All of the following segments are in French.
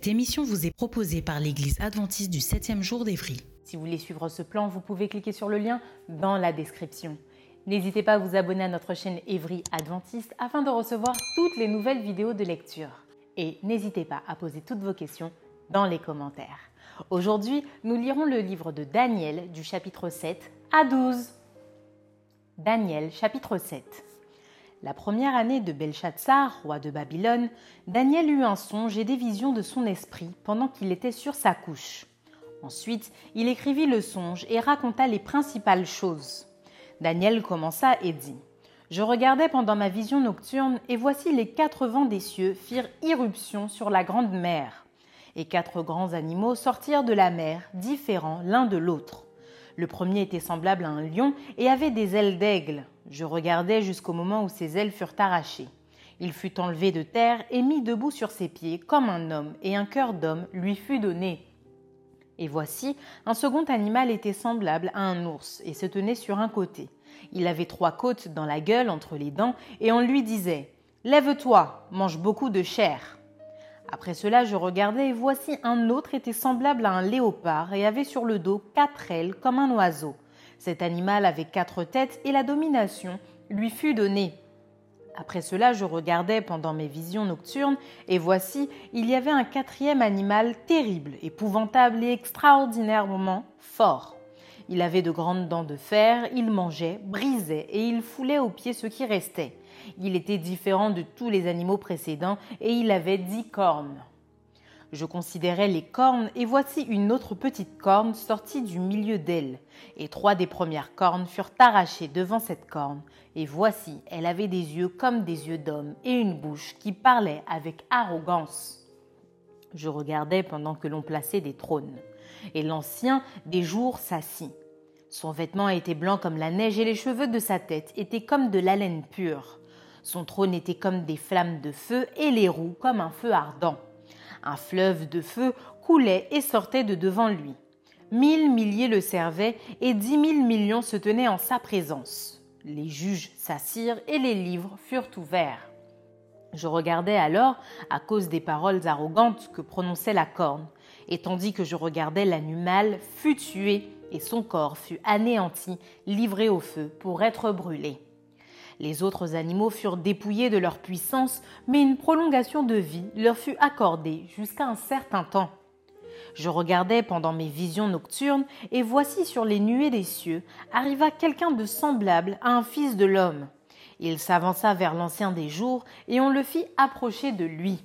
Cette émission vous est proposée par l'Église adventiste du 7e jour d'Évry. Si vous voulez suivre ce plan, vous pouvez cliquer sur le lien dans la description. N'hésitez pas à vous abonner à notre chaîne Évry Adventiste afin de recevoir toutes les nouvelles vidéos de lecture. Et n'hésitez pas à poser toutes vos questions dans les commentaires. Aujourd'hui, nous lirons le livre de Daniel du chapitre 7 à 12. Daniel chapitre 7. La première année de Belshazzar, roi de Babylone, Daniel eut un songe et des visions de son esprit pendant qu'il était sur sa couche. Ensuite, il écrivit le songe et raconta les principales choses. Daniel commença et dit Je regardais pendant ma vision nocturne, et voici les quatre vents des cieux firent irruption sur la grande mer. Et quatre grands animaux sortirent de la mer, différents l'un de l'autre. Le premier était semblable à un lion et avait des ailes d'aigle. Je regardais jusqu'au moment où ses ailes furent arrachées. Il fut enlevé de terre et mis debout sur ses pieds comme un homme, et un cœur d'homme lui fut donné. Et voici, un second animal était semblable à un ours, et se tenait sur un côté. Il avait trois côtes dans la gueule entre les dents, et on lui disait Lève-toi, mange beaucoup de chair. Après cela, je regardais, et voici un autre était semblable à un léopard, et avait sur le dos quatre ailes comme un oiseau. Cet animal avait quatre têtes et la domination lui fut donnée. Après cela, je regardais pendant mes visions nocturnes, et voici, il y avait un quatrième animal terrible, épouvantable et extraordinairement fort. Il avait de grandes dents de fer, il mangeait, brisait, et il foulait aux pieds ce qui restait. Il était différent de tous les animaux précédents, et il avait dix cornes. Je considérais les cornes, et voici une autre petite corne sortie du milieu d'elle. Et trois des premières cornes furent arrachées devant cette corne, et voici, elle avait des yeux comme des yeux d'homme, et une bouche qui parlait avec arrogance. Je regardais pendant que l'on plaçait des trônes, et l'ancien des jours s'assit. Son vêtement était blanc comme la neige, et les cheveux de sa tête étaient comme de la laine pure. Son trône était comme des flammes de feu, et les roues comme un feu ardent. Un fleuve de feu coulait et sortait de devant lui. Mille milliers le servaient et dix mille millions se tenaient en sa présence. Les juges s'assirent et les livres furent ouverts. Je regardais alors à cause des paroles arrogantes que prononçait la corne, et tandis que je regardais l'animal fut tué et son corps fut anéanti, livré au feu pour être brûlé. Les autres animaux furent dépouillés de leur puissance, mais une prolongation de vie leur fut accordée jusqu'à un certain temps. Je regardais pendant mes visions nocturnes, et voici sur les nuées des cieux arriva quelqu'un de semblable à un fils de l'homme. Il s'avança vers l'ancien des jours, et on le fit approcher de lui.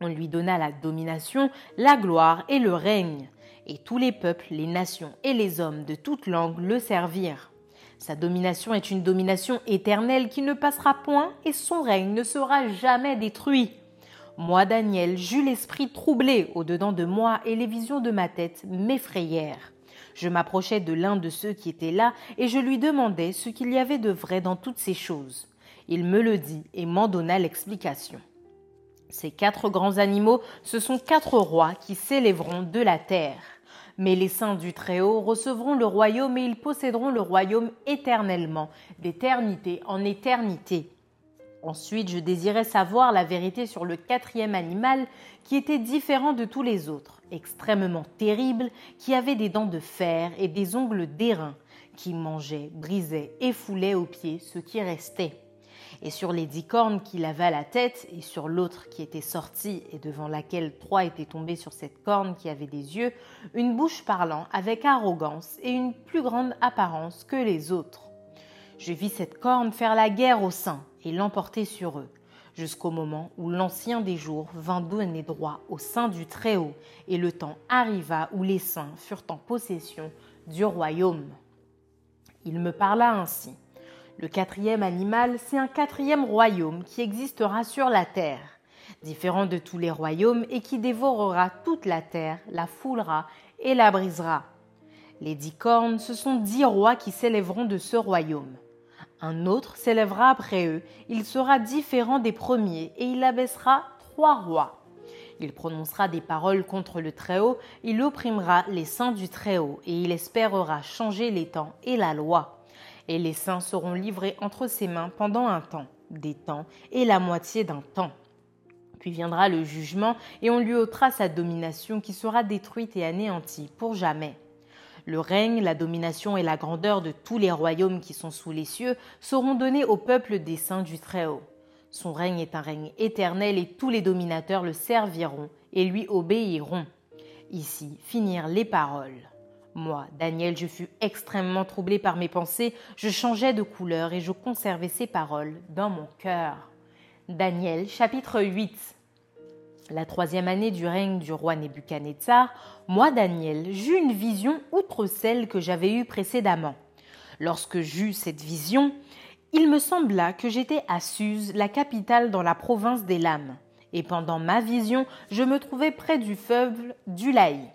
On lui donna la domination, la gloire et le règne, et tous les peuples, les nations et les hommes de toutes langues le servirent. Sa domination est une domination éternelle qui ne passera point et son règne ne sera jamais détruit. Moi, Daniel, j'eus l'esprit troublé au-dedans de moi et les visions de ma tête m'effrayèrent. Je m'approchai de l'un de ceux qui étaient là et je lui demandai ce qu'il y avait de vrai dans toutes ces choses. Il me le dit et m'en donna l'explication. Ces quatre grands animaux, ce sont quatre rois qui s'élèveront de la terre. Mais les saints du Très-Haut recevront le royaume et ils posséderont le royaume éternellement, d'éternité en éternité. Ensuite, je désirais savoir la vérité sur le quatrième animal qui était différent de tous les autres, extrêmement terrible, qui avait des dents de fer et des ongles d'airain, qui mangeait, brisait et foulait aux pieds ce qui restait et sur les dix cornes qu'il avait la tête, et sur l'autre qui était sortie et devant laquelle trois étaient tombés sur cette corne qui avait des yeux, une bouche parlant avec arrogance et une plus grande apparence que les autres. Je vis cette corne faire la guerre aux saints et l'emporter sur eux. jusqu'au moment où l'Ancien des jours vint donner droit au sein du Très-Haut, et le temps arriva où les saints furent en possession du royaume. Il me parla ainsi. Le quatrième animal, c'est un quatrième royaume qui existera sur la terre, différent de tous les royaumes et qui dévorera toute la terre, la foulera et la brisera. Les dix cornes, ce sont dix rois qui s'élèveront de ce royaume. Un autre s'élèvera après eux, il sera différent des premiers, et il abaissera trois rois. Il prononcera des paroles contre le Très-Haut, il opprimera les saints du Très-Haut, et il espérera changer les temps et la loi. Et les saints seront livrés entre ses mains pendant un temps, des temps, et la moitié d'un temps. Puis viendra le jugement, et on lui ôtera sa domination qui sera détruite et anéantie pour jamais. Le règne, la domination et la grandeur de tous les royaumes qui sont sous les cieux seront donnés au peuple des saints du Très-Haut. Son règne est un règne éternel et tous les dominateurs le serviront et lui obéiront. Ici finirent les paroles. Moi, Daniel, je fus extrêmement troublé par mes pensées, je changeais de couleur et je conservais ces paroles dans mon cœur. Daniel chapitre 8 la troisième année du règne du roi Nebuchadnezzar, moi, Daniel, j'eus une vision outre celle que j'avais eue précédemment. Lorsque j'eus cette vision, il me sembla que j'étais à Suse, la capitale dans la province des Lames, et pendant ma vision, je me trouvais près du fleuve d'Ulaï.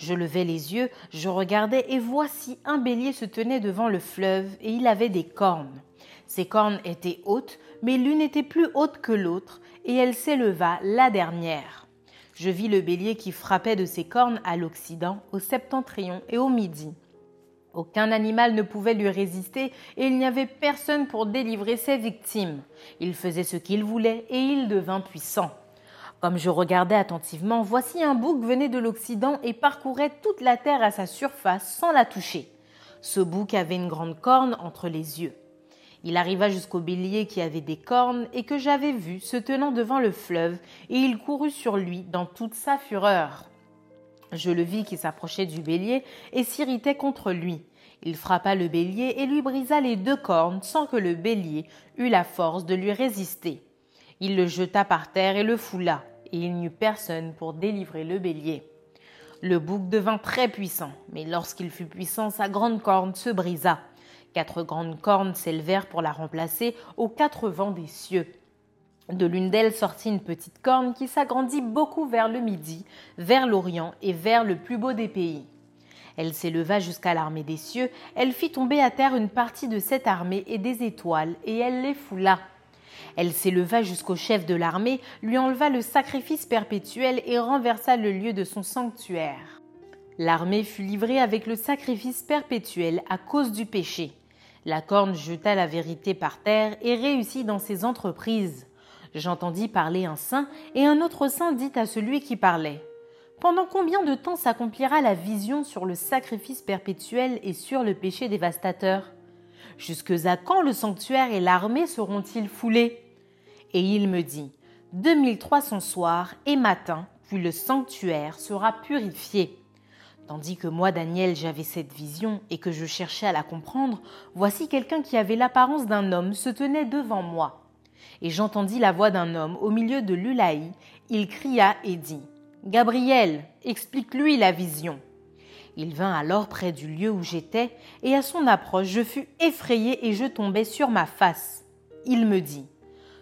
Je levai les yeux, je regardais, et voici un bélier se tenait devant le fleuve, et il avait des cornes. Ses cornes étaient hautes, mais l'une était plus haute que l'autre, et elle s'éleva la dernière. Je vis le bélier qui frappait de ses cornes à l'Occident, au septentrion et au Midi. Aucun animal ne pouvait lui résister et il n'y avait personne pour délivrer ses victimes. Il faisait ce qu'il voulait et il devint puissant. Comme je regardais attentivement, voici un bouc venait de l'Occident et parcourait toute la terre à sa surface sans la toucher. Ce bouc avait une grande corne entre les yeux. Il arriva jusqu'au bélier qui avait des cornes et que j'avais vu se tenant devant le fleuve, et il courut sur lui dans toute sa fureur. Je le vis qui s'approchait du bélier et s'irritait contre lui. Il frappa le bélier et lui brisa les deux cornes sans que le bélier eût la force de lui résister. Il le jeta par terre et le foula, et il n'y eut personne pour délivrer le bélier. Le bouc devint très puissant, mais lorsqu'il fut puissant, sa grande corne se brisa. Quatre grandes cornes s'élevèrent pour la remplacer aux quatre vents des cieux. De l'une d'elles sortit une petite corne qui s'agrandit beaucoup vers le midi, vers l'Orient et vers le plus beau des pays. Elle s'éleva jusqu'à l'armée des cieux, elle fit tomber à terre une partie de cette armée et des étoiles, et elle les foula. Elle s'éleva jusqu'au chef de l'armée, lui enleva le sacrifice perpétuel et renversa le lieu de son sanctuaire. L'armée fut livrée avec le sacrifice perpétuel à cause du péché. La corne jeta la vérité par terre et réussit dans ses entreprises. J'entendis parler un saint, et un autre saint dit à celui qui parlait Pendant combien de temps s'accomplira la vision sur le sacrifice perpétuel et sur le péché dévastateur? Jusque à quand le sanctuaire et l'armée seront-ils foulés? Et il me dit 2300 soirs et matins, puis le sanctuaire sera purifié. Tandis que moi, Daniel, j'avais cette vision et que je cherchais à la comprendre, voici quelqu'un qui avait l'apparence d'un homme se tenait devant moi. Et j'entendis la voix d'un homme au milieu de l'Ulaï. Il cria et dit Gabriel, explique-lui la vision. Il vint alors près du lieu où j'étais, et à son approche je fus effrayé et je tombai sur ma face. Il me dit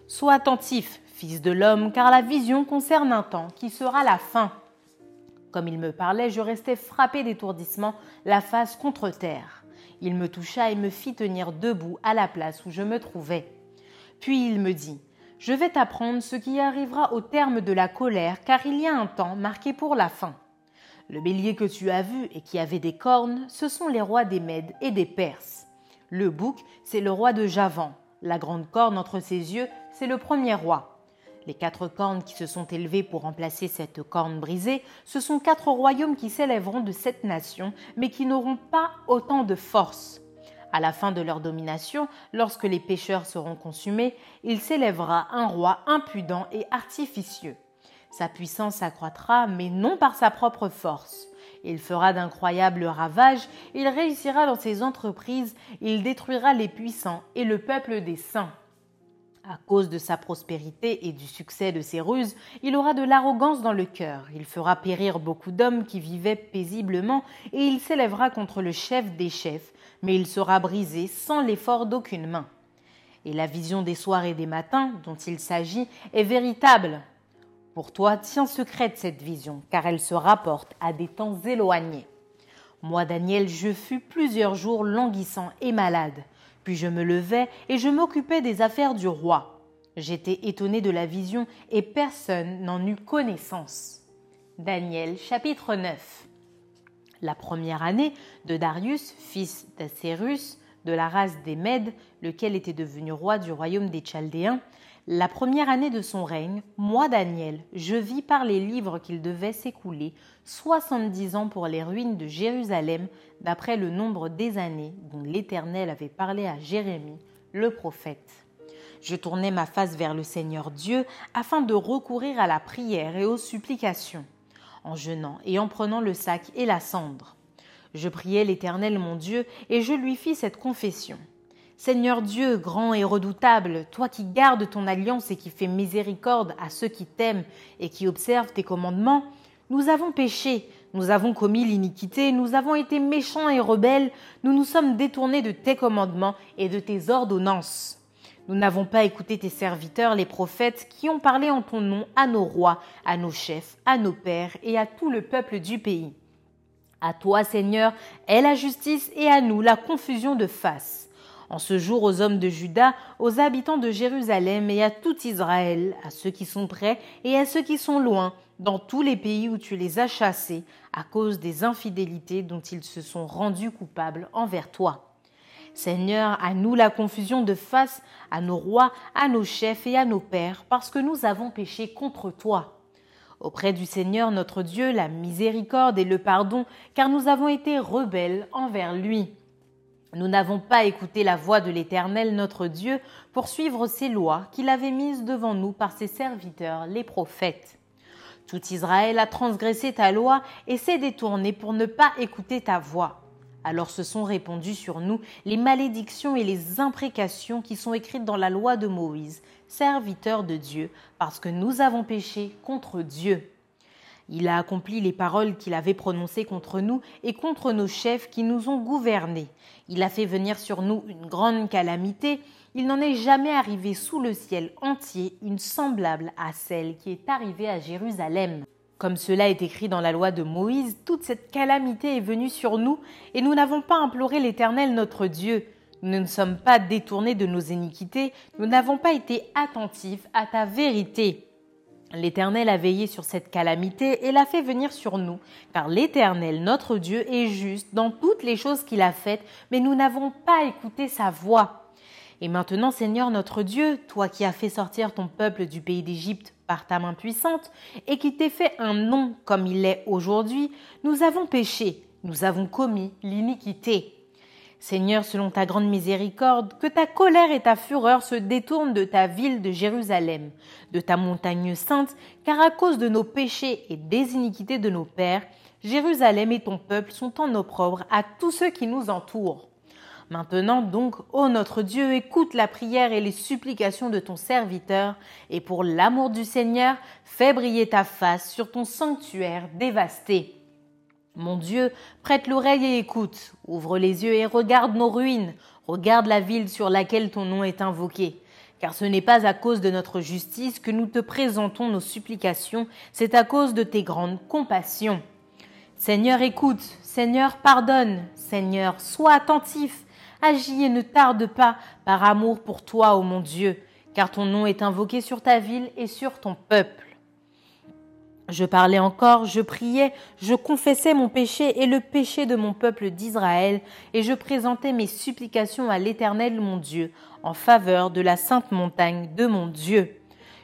Sois attentif, fils de l'homme, car la vision concerne un temps qui sera la fin. Comme il me parlait, je restais frappé d'étourdissement, la face contre terre. Il me toucha et me fit tenir debout à la place où je me trouvais. Puis il me dit Je vais t'apprendre ce qui arrivera au terme de la colère, car il y a un temps marqué pour la fin. Le bélier que tu as vu et qui avait des cornes, ce sont les rois des Mèdes et des Perses. Le bouc, c'est le roi de Javan. La grande corne entre ses yeux, c'est le premier roi. Les quatre cornes qui se sont élevées pour remplacer cette corne brisée, ce sont quatre royaumes qui s'élèveront de cette nation, mais qui n'auront pas autant de force. À la fin de leur domination, lorsque les pécheurs seront consumés, il s'élèvera un roi impudent et artificieux. Sa puissance s'accroîtra, mais non par sa propre force. Il fera d'incroyables ravages, il réussira dans ses entreprises, il détruira les puissants et le peuple des saints. À cause de sa prospérité et du succès de ses ruses, il aura de l'arrogance dans le cœur. Il fera périr beaucoup d'hommes qui vivaient paisiblement et il s'élèvera contre le chef des chefs, mais il sera brisé sans l'effort d'aucune main. Et la vision des soirs et des matins dont il s'agit est véritable. Pour toi, tiens secrète cette vision, car elle se rapporte à des temps éloignés. Moi, Daniel, je fus plusieurs jours languissant et malade. Puis je me levai et je m'occupais des affaires du roi. J'étais étonné de la vision et personne n'en eut connaissance. Daniel chapitre 9 La première année de Darius, fils d'Acérus, de la race des Mèdes, lequel était devenu roi du royaume des Chaldéens, la première année de son règne, moi Daniel, je vis par les livres qu'il devait s'écouler soixante-dix ans pour les ruines de Jérusalem, d'après le nombre des années dont l'Éternel avait parlé à Jérémie, le prophète. Je tournai ma face vers le Seigneur Dieu afin de recourir à la prière et aux supplications, en jeûnant et en prenant le sac et la cendre. Je priai l'Éternel mon Dieu et je lui fis cette confession. Seigneur Dieu, grand et redoutable, toi qui gardes ton alliance et qui fais miséricorde à ceux qui t'aiment et qui observent tes commandements, nous avons péché, nous avons commis l'iniquité, nous avons été méchants et rebelles, nous nous sommes détournés de tes commandements et de tes ordonnances. Nous n'avons pas écouté tes serviteurs, les prophètes, qui ont parlé en ton nom à nos rois, à nos chefs, à nos pères et à tout le peuple du pays. À toi, Seigneur, est la justice et à nous la confusion de face en ce jour aux hommes de Juda, aux habitants de Jérusalem et à tout Israël, à ceux qui sont près et à ceux qui sont loin, dans tous les pays où tu les as chassés, à cause des infidélités dont ils se sont rendus coupables envers toi. Seigneur, à nous la confusion de face, à nos rois, à nos chefs et à nos pères, parce que nous avons péché contre toi. Auprès du Seigneur notre Dieu, la miséricorde et le pardon, car nous avons été rebelles envers lui. Nous n'avons pas écouté la voix de l'Éternel notre Dieu pour suivre ses lois qu'il avait mises devant nous par ses serviteurs, les prophètes. Tout Israël a transgressé ta loi et s'est détourné pour ne pas écouter ta voix. Alors se sont répandues sur nous les malédictions et les imprécations qui sont écrites dans la loi de Moïse, serviteur de Dieu, parce que nous avons péché contre Dieu. Il a accompli les paroles qu'il avait prononcées contre nous et contre nos chefs qui nous ont gouvernés. Il a fait venir sur nous une grande calamité. Il n'en est jamais arrivé sous le ciel entier une semblable à celle qui est arrivée à Jérusalem. Comme cela est écrit dans la loi de Moïse, toute cette calamité est venue sur nous et nous n'avons pas imploré l'Éternel notre Dieu. Nous ne sommes pas détournés de nos iniquités, nous n'avons pas été attentifs à ta vérité. L'Éternel a veillé sur cette calamité et l'a fait venir sur nous, car l'Éternel, notre Dieu, est juste dans toutes les choses qu'il a faites, mais nous n'avons pas écouté sa voix. Et maintenant, Seigneur notre Dieu, toi qui as fait sortir ton peuple du pays d'Égypte par ta main puissante, et qui t'es fait un nom comme il est aujourd'hui, nous avons péché, nous avons commis l'iniquité. Seigneur, selon ta grande miséricorde, que ta colère et ta fureur se détournent de ta ville de Jérusalem, de ta montagne sainte, car à cause de nos péchés et des iniquités de nos pères, Jérusalem et ton peuple sont en opprobre à tous ceux qui nous entourent. Maintenant donc, ô notre Dieu, écoute la prière et les supplications de ton serviteur, et pour l'amour du Seigneur, fais briller ta face sur ton sanctuaire dévasté. Mon Dieu, prête l'oreille et écoute, ouvre les yeux et regarde nos ruines, regarde la ville sur laquelle ton nom est invoqué. Car ce n'est pas à cause de notre justice que nous te présentons nos supplications, c'est à cause de tes grandes compassions. Seigneur, écoute, Seigneur, pardonne, Seigneur, sois attentif, agis et ne tarde pas par amour pour toi, ô mon Dieu, car ton nom est invoqué sur ta ville et sur ton peuple. Je parlais encore, je priais, je confessais mon péché et le péché de mon peuple d'Israël, et je présentais mes supplications à l'Éternel mon Dieu, en faveur de la sainte montagne de mon Dieu.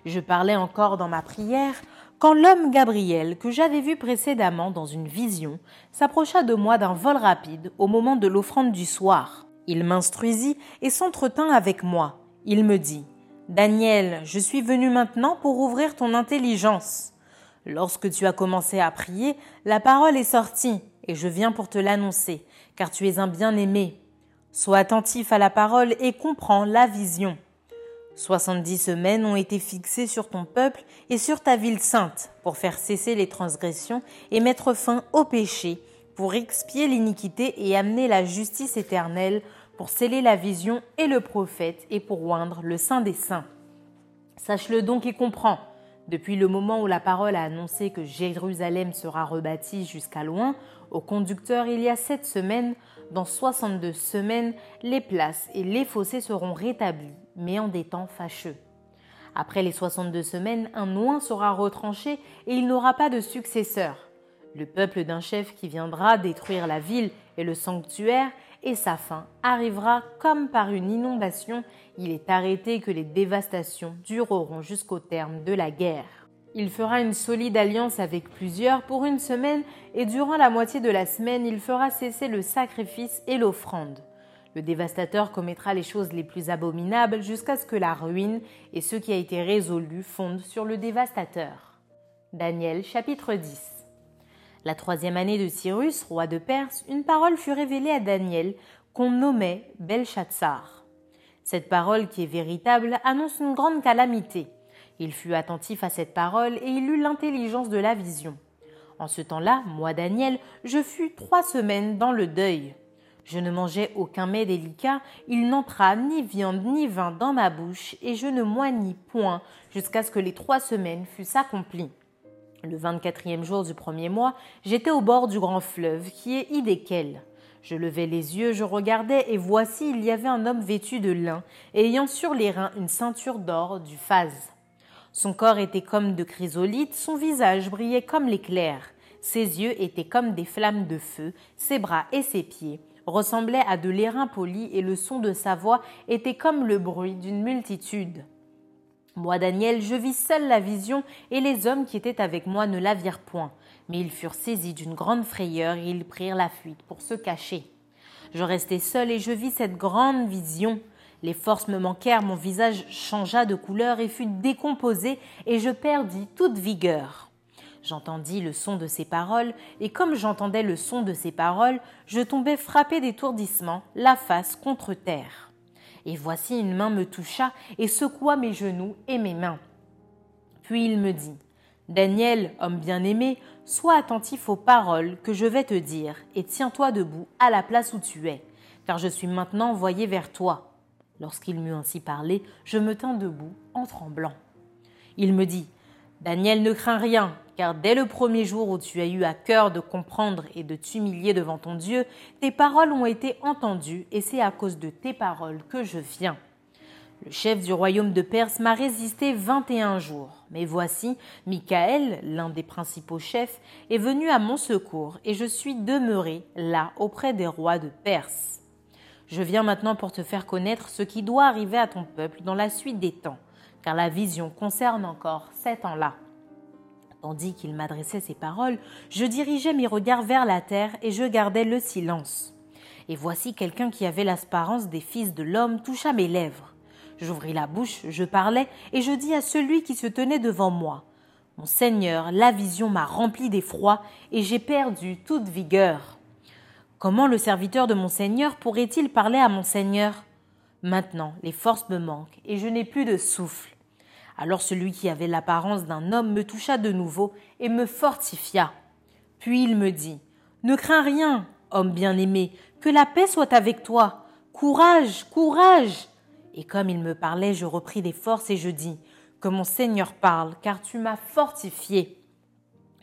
Je parlais encore dans ma prière, quand l'homme Gabriel, que j'avais vu précédemment dans une vision, s'approcha de moi d'un vol rapide au moment de l'offrande du soir. Il m'instruisit et s'entretint avec moi. Il me dit, Daniel, je suis venu maintenant pour ouvrir ton intelligence. Lorsque tu as commencé à prier, la parole est sortie, et je viens pour te l'annoncer, car tu es un bien-aimé. Sois attentif à la parole et comprends la vision. Soixante-dix semaines ont été fixées sur ton peuple et sur ta ville sainte pour faire cesser les transgressions et mettre fin au péché, pour expier l'iniquité et amener la justice éternelle, pour sceller la vision et le prophète et pour oindre le Saint des Saints. Sache-le donc et comprends. Depuis le moment où la parole a annoncé que Jérusalem sera rebâtie jusqu'à loin, au conducteur il y a sept semaines, dans soixante-deux semaines, les places et les fossés seront rétablis mais en des temps fâcheux. Après les 62 semaines, un oin sera retranché et il n'aura pas de successeur. Le peuple d'un chef qui viendra détruire la ville et le sanctuaire, et sa fin arrivera comme par une inondation. Il est arrêté que les dévastations dureront jusqu'au terme de la guerre. Il fera une solide alliance avec plusieurs pour une semaine et durant la moitié de la semaine, il fera cesser le sacrifice et l'offrande. Le dévastateur commettra les choses les plus abominables jusqu'à ce que la ruine et ce qui a été résolu fondent sur le dévastateur. Daniel chapitre 10 La troisième année de Cyrus, roi de Perse, une parole fut révélée à Daniel qu'on nommait Belshazzar. Cette parole qui est véritable annonce une grande calamité. Il fut attentif à cette parole et il eut l'intelligence de la vision. En ce temps-là, moi Daniel, je fus trois semaines dans le deuil. Je ne mangeais aucun mets délicat, il n'entra ni viande ni vin dans ma bouche, et je ne moignis point jusqu'à ce que les trois semaines fussent accomplies. Le vingt-quatrième jour du premier mois, j'étais au bord du grand fleuve qui est Idékel. Je levai les yeux, je regardais, et voici il y avait un homme vêtu de lin, ayant sur les reins une ceinture d'or du phase. Son corps était comme de chrysolite, son visage brillait comme l'éclair, ses yeux étaient comme des flammes de feu, ses bras et ses pieds ressemblait à de l'airain poli et le son de sa voix était comme le bruit d'une multitude. Moi, Daniel, je vis seul la vision, et les hommes qui étaient avec moi ne la virent point, mais ils furent saisis d'une grande frayeur et ils prirent la fuite pour se cacher. Je restai seul et je vis cette grande vision. Les forces me manquèrent, mon visage changea de couleur et fut décomposé, et je perdis toute vigueur. J'entendis le son de ses paroles, et comme j'entendais le son de ses paroles, je tombai frappé d'étourdissement, la face contre terre. Et voici une main me toucha et secoua mes genoux et mes mains. Puis il me dit Daniel, homme bien-aimé, sois attentif aux paroles que je vais te dire, et tiens-toi debout à la place où tu es, car je suis maintenant envoyé vers toi. Lorsqu'il m'eut ainsi parlé, je me tins debout en tremblant. Il me dit Daniel ne craint rien, car dès le premier jour où tu as eu à cœur de comprendre et de t'humilier devant ton Dieu, tes paroles ont été entendues, et c'est à cause de tes paroles que je viens. Le chef du royaume de Perse m'a résisté vingt et un jours. Mais voici, Michael, l'un des principaux chefs, est venu à mon secours, et je suis demeuré là auprès des rois de Perse. Je viens maintenant pour te faire connaître ce qui doit arriver à ton peuple dans la suite des temps, car la vision concerne encore sept ans-là. Tandis qu'il m'adressait ces paroles, je dirigeais mes regards vers la terre et je gardais le silence. Et voici quelqu'un qui avait l'apparence des fils de l'homme toucha mes lèvres. J'ouvris la bouche, je parlais, et je dis à celui qui se tenait devant moi. Mon Seigneur, la vision m'a rempli d'effroi, et j'ai perdu toute vigueur. Comment le serviteur de mon Seigneur pourrait-il parler à mon Seigneur? Maintenant, les forces me manquent, et je n'ai plus de souffle. Alors celui qui avait l'apparence d'un homme me toucha de nouveau et me fortifia. Puis il me dit Ne crains rien, homme bien-aimé, que la paix soit avec toi. Courage, courage. Et comme il me parlait, je repris des forces et je dis Que mon Seigneur parle, car tu m'as fortifié.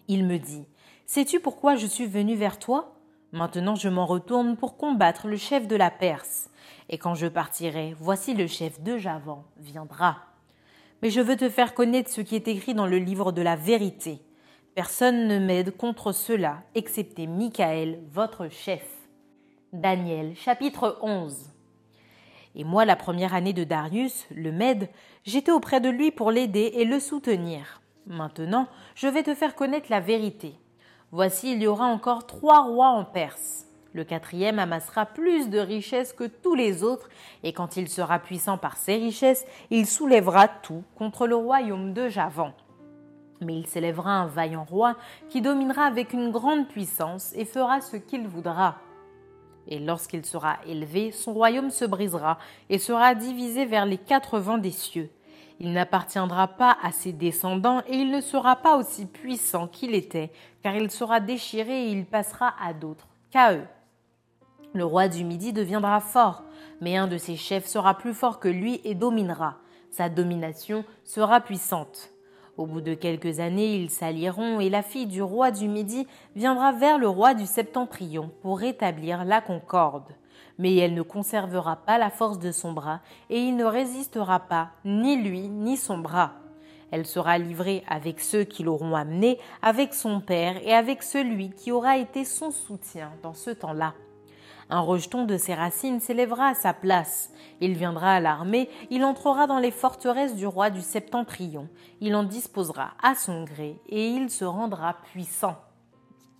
Il me dit Sais-tu pourquoi je suis venu vers toi? Maintenant je m'en retourne pour combattre le chef de la Perse. Et quand je partirai, voici le chef de Javan viendra mais je veux te faire connaître ce qui est écrit dans le livre de la vérité. Personne ne m'aide contre cela, excepté Michael, votre chef. Daniel, chapitre 11. Et moi, la première année de Darius, le Mède, j'étais auprès de lui pour l'aider et le soutenir. Maintenant, je vais te faire connaître la vérité. Voici, il y aura encore trois rois en Perse. Le quatrième amassera plus de richesses que tous les autres, et quand il sera puissant par ses richesses, il soulèvera tout contre le royaume de Javan. Mais il s'élèvera un vaillant roi qui dominera avec une grande puissance et fera ce qu'il voudra. Et lorsqu'il sera élevé, son royaume se brisera et sera divisé vers les quatre vents des cieux. Il n'appartiendra pas à ses descendants et il ne sera pas aussi puissant qu'il était, car il sera déchiré et il passera à d'autres qu'à eux. Le roi du Midi deviendra fort, mais un de ses chefs sera plus fort que lui et dominera. Sa domination sera puissante. Au bout de quelques années, ils s'allieront et la fille du roi du Midi viendra vers le roi du Septentrion pour rétablir la concorde mais elle ne conservera pas la force de son bras, et il ne résistera pas, ni lui, ni son bras. Elle sera livrée avec ceux qui l'auront amenée, avec son père et avec celui qui aura été son soutien dans ce temps-là. Un rejeton de ses racines s'élèvera à sa place. Il viendra à l'armée, il entrera dans les forteresses du roi du septentrion, il en disposera à son gré, et il se rendra puissant.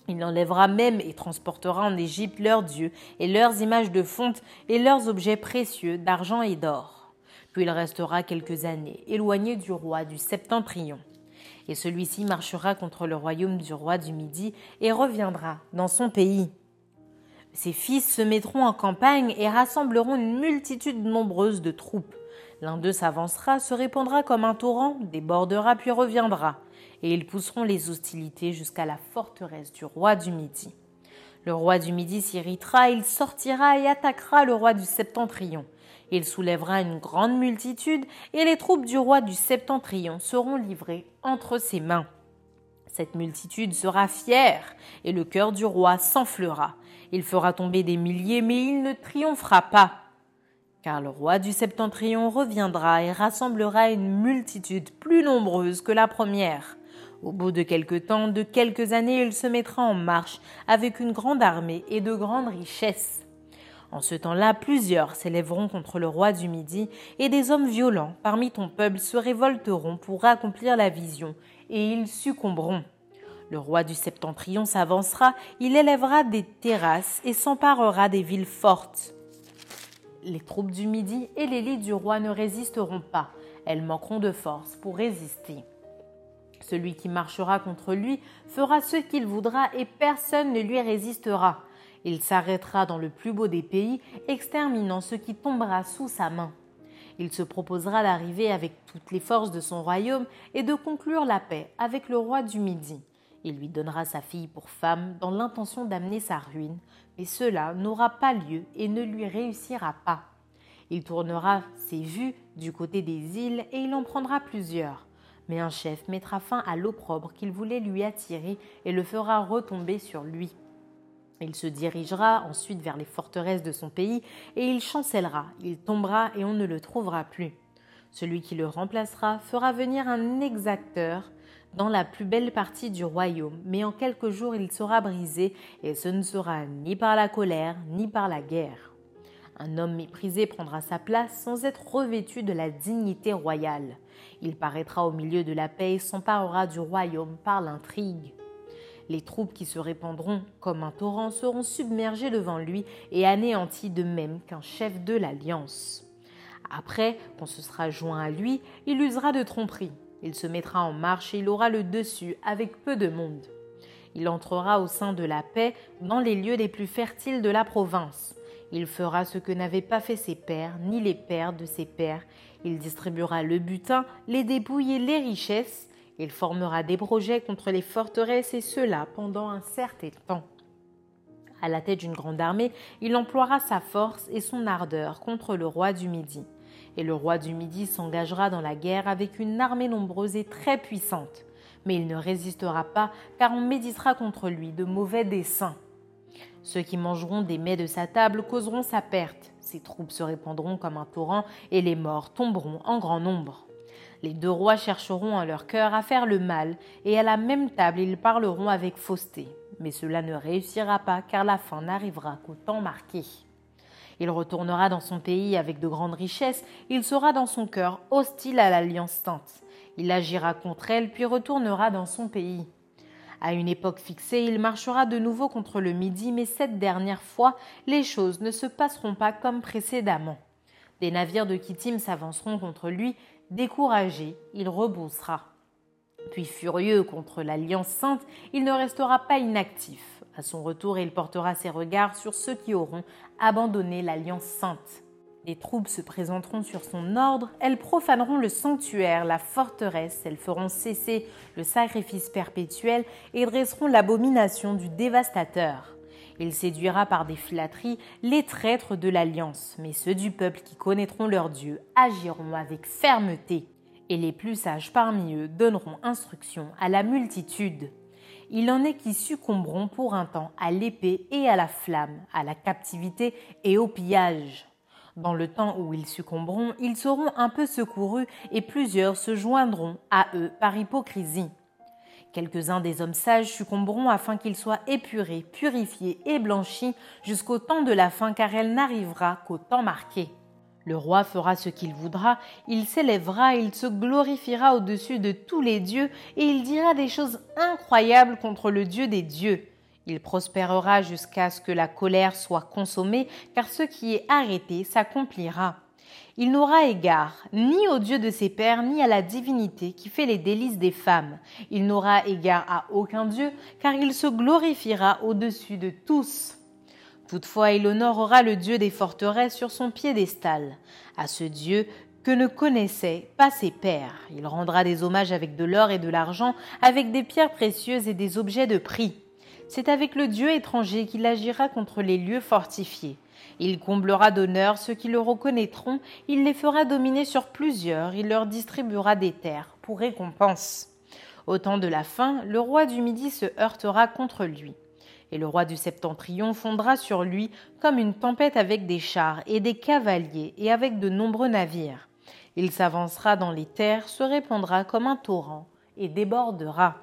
Il enlèvera même et transportera en Égypte leurs dieux et leurs images de fonte et leurs objets précieux d'argent et d'or. Puis il restera quelques années éloigné du roi du septentrion. Et celui-ci marchera contre le royaume du roi du Midi et reviendra dans son pays. Ses fils se mettront en campagne et rassembleront une multitude nombreuse de troupes. L'un d'eux s'avancera, se répandra comme un torrent, débordera puis reviendra et ils pousseront les hostilités jusqu'à la forteresse du roi du Midi. Le roi du Midi s'irritera, il sortira et attaquera le roi du Septentrion. Il soulèvera une grande multitude, et les troupes du roi du Septentrion seront livrées entre ses mains. Cette multitude sera fière, et le cœur du roi s'enflera. Il fera tomber des milliers, mais il ne triomphera pas. Car le roi du Septentrion reviendra et rassemblera une multitude plus nombreuse que la première. Au bout de quelque temps, de quelques années, il se mettra en marche avec une grande armée et de grandes richesses. En ce temps-là, plusieurs s'élèveront contre le roi du Midi, et des hommes violents parmi ton peuple se révolteront pour accomplir la vision, et ils succomberont. Le roi du septentrion s'avancera, il élèvera des terrasses et s'emparera des villes fortes. Les troupes du Midi et les lits du roi ne résisteront pas, elles manqueront de force pour résister. Celui qui marchera contre lui fera ce qu'il voudra et personne ne lui résistera. Il s'arrêtera dans le plus beau des pays, exterminant ce qui tombera sous sa main. Il se proposera d'arriver avec toutes les forces de son royaume et de conclure la paix avec le roi du Midi. Il lui donnera sa fille pour femme dans l'intention d'amener sa ruine, mais cela n'aura pas lieu et ne lui réussira pas. Il tournera ses vues du côté des îles et il en prendra plusieurs mais un chef mettra fin à l'opprobre qu'il voulait lui attirer et le fera retomber sur lui. Il se dirigera ensuite vers les forteresses de son pays et il chancellera, il tombera et on ne le trouvera plus. Celui qui le remplacera fera venir un exacteur dans la plus belle partie du royaume, mais en quelques jours il sera brisé et ce ne sera ni par la colère ni par la guerre. Un homme méprisé prendra sa place sans être revêtu de la dignité royale. Il paraîtra au milieu de la paix et s'emparera du royaume par l'intrigue. Les troupes qui se répandront comme un torrent seront submergées devant lui et anéanties de même qu'un chef de l'alliance. Après qu'on se sera joint à lui, il usera de tromperie. Il se mettra en marche et il aura le dessus avec peu de monde. Il entrera au sein de la paix dans les lieux les plus fertiles de la province. Il fera ce que n'avaient pas fait ses pères, ni les pères de ses pères. Il distribuera le butin, les dépouilles et les richesses. Il formera des projets contre les forteresses et cela pendant un certain temps. À la tête d'une grande armée, il emploiera sa force et son ardeur contre le roi du Midi. Et le roi du Midi s'engagera dans la guerre avec une armée nombreuse et très puissante. Mais il ne résistera pas car on méditera contre lui de mauvais desseins. Ceux qui mangeront des mets de sa table causeront sa perte. Ses troupes se répandront comme un torrent et les morts tomberont en grand nombre. Les deux rois chercheront en leur cœur à faire le mal, et à la même table ils parleront avec fausseté. Mais cela ne réussira pas, car la fin n'arrivera qu'au temps marqué. Il retournera dans son pays avec de grandes richesses, il sera dans son cœur hostile à l'alliance sainte. Il agira contre elle, puis retournera dans son pays. À une époque fixée, il marchera de nouveau contre le Midi, mais cette dernière fois, les choses ne se passeront pas comme précédemment. Des navires de Kittim s'avanceront contre lui, découragé, il reboussera. Puis furieux contre l'Alliance sainte, il ne restera pas inactif. À son retour, il portera ses regards sur ceux qui auront abandonné l'Alliance sainte. Les troupes se présenteront sur son ordre, elles profaneront le sanctuaire, la forteresse, elles feront cesser le sacrifice perpétuel et dresseront l'abomination du dévastateur. Il séduira par des flatteries les traîtres de l'alliance, mais ceux du peuple qui connaîtront leur Dieu agiront avec fermeté, et les plus sages parmi eux donneront instruction à la multitude. Il en est qui succomberont pour un temps à l'épée et à la flamme, à la captivité et au pillage. Dans le temps où ils succomberont, ils seront un peu secourus et plusieurs se joindront à eux par hypocrisie. Quelques-uns des hommes sages succomberont afin qu'ils soient épurés, purifiés et blanchis jusqu'au temps de la fin, car elle n'arrivera qu'au temps marqué. Le roi fera ce qu'il voudra, il s'élèvera, il se glorifiera au-dessus de tous les dieux, et il dira des choses incroyables contre le Dieu des dieux. Il prospérera jusqu'à ce que la colère soit consommée, car ce qui est arrêté s'accomplira. Il n'aura égard ni au Dieu de ses pères, ni à la divinité qui fait les délices des femmes. Il n'aura égard à aucun Dieu, car il se glorifiera au-dessus de tous. Toutefois, il honorera le Dieu des forteresses sur son piédestal. À ce Dieu que ne connaissaient pas ses pères. Il rendra des hommages avec de l'or et de l'argent, avec des pierres précieuses et des objets de prix. C'est avec le Dieu étranger qu'il agira contre les lieux fortifiés. Il comblera d'honneur ceux qui le reconnaîtront, il les fera dominer sur plusieurs, il leur distribuera des terres pour récompense. Au temps de la fin, le roi du Midi se heurtera contre lui. Et le roi du Septentrion fondra sur lui comme une tempête avec des chars et des cavaliers et avec de nombreux navires. Il s'avancera dans les terres, se répandra comme un torrent et débordera.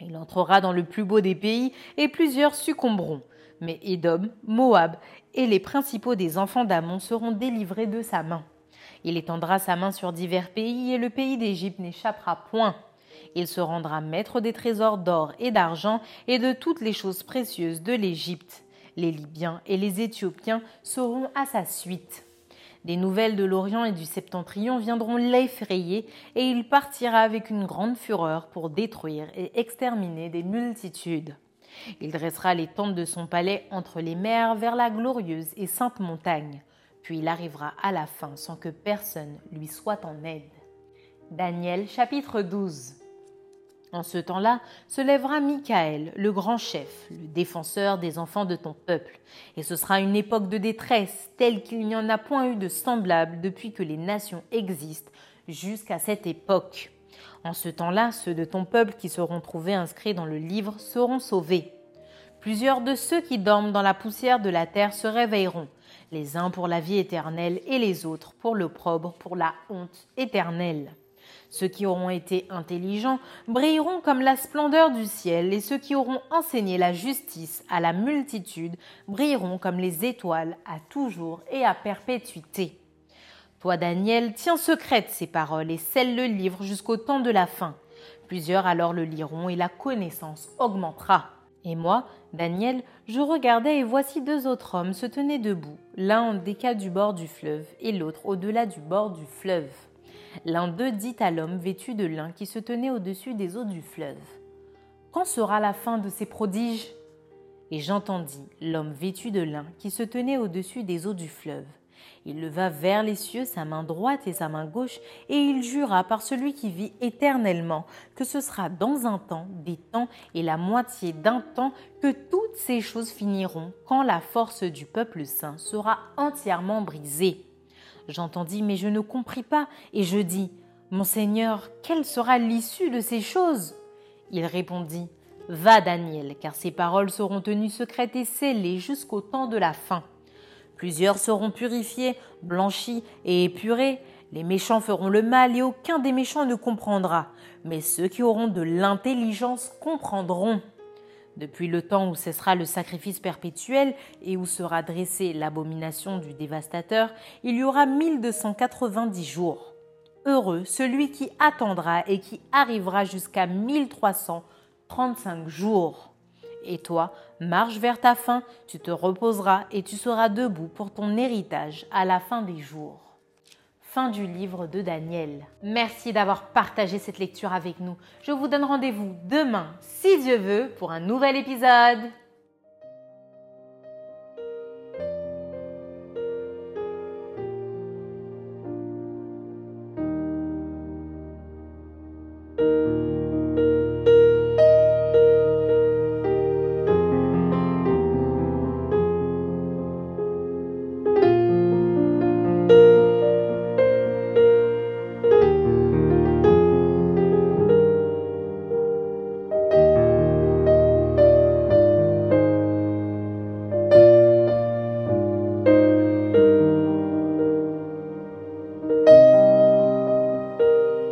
Il entrera dans le plus beau des pays, et plusieurs succomberont. Mais Édom, Moab et les principaux des enfants d'Amon seront délivrés de sa main. Il étendra sa main sur divers pays, et le pays d'Égypte n'échappera point. Il se rendra maître des trésors d'or et d'argent et de toutes les choses précieuses de l'Égypte. Les Libyens et les Éthiopiens seront à sa suite. Des nouvelles de l'Orient et du Septentrion viendront l'effrayer, et il partira avec une grande fureur pour détruire et exterminer des multitudes. Il dressera les tentes de son palais entre les mers vers la glorieuse et sainte montagne, puis il arrivera à la fin sans que personne lui soit en aide. Daniel chapitre 12 en ce temps-là se lèvera Michael, le grand chef, le défenseur des enfants de ton peuple, et ce sera une époque de détresse telle qu'il n'y en a point eu de semblable depuis que les nations existent jusqu'à cette époque. En ce temps-là, ceux de ton peuple qui seront trouvés inscrits dans le livre seront sauvés. Plusieurs de ceux qui dorment dans la poussière de la terre se réveilleront, les uns pour la vie éternelle et les autres pour l'opprobre, pour la honte éternelle. Ceux qui auront été intelligents brilleront comme la splendeur du ciel, et ceux qui auront enseigné la justice à la multitude brilleront comme les étoiles à toujours et à perpétuité. Toi, Daniel, tiens secrète ces paroles et scelle le livre jusqu'au temps de la fin. Plusieurs alors le liront et la connaissance augmentera. Et moi, Daniel, je regardais et voici deux autres hommes se tenaient debout, l'un en déca du bord du fleuve et l'autre au-delà du bord du fleuve. L'un d'eux dit à l'homme vêtu de lin qui se tenait au-dessus des eaux du fleuve. Quand sera la fin de ces prodiges? Et j'entendis l'homme vêtu de lin qui se tenait au-dessus des eaux du fleuve. Il leva vers les cieux sa main droite et sa main gauche, et il jura par celui qui vit éternellement que ce sera dans un temps, des temps et la moitié d'un temps que toutes ces choses finiront quand la force du peuple saint sera entièrement brisée. J'entendis, mais je ne compris pas, et je dis, Mon Seigneur, quelle sera l'issue de ces choses? Il répondit, Va, Daniel, car ces paroles seront tenues secrètes et scellées jusqu'au temps de la fin. Plusieurs seront purifiés, blanchis et épurés. Les méchants feront le mal et aucun des méchants ne comprendra. Mais ceux qui auront de l'intelligence comprendront. Depuis le temps où cessera le sacrifice perpétuel et où sera dressée l'abomination du dévastateur, il y aura 1290 jours. Heureux celui qui attendra et qui arrivera jusqu'à 1335 jours. Et toi, marche vers ta fin, tu te reposeras et tu seras debout pour ton héritage à la fin des jours. Fin du livre de Daniel. Merci d'avoir partagé cette lecture avec nous. Je vous donne rendez-vous demain, si Dieu veut, pour un nouvel épisode.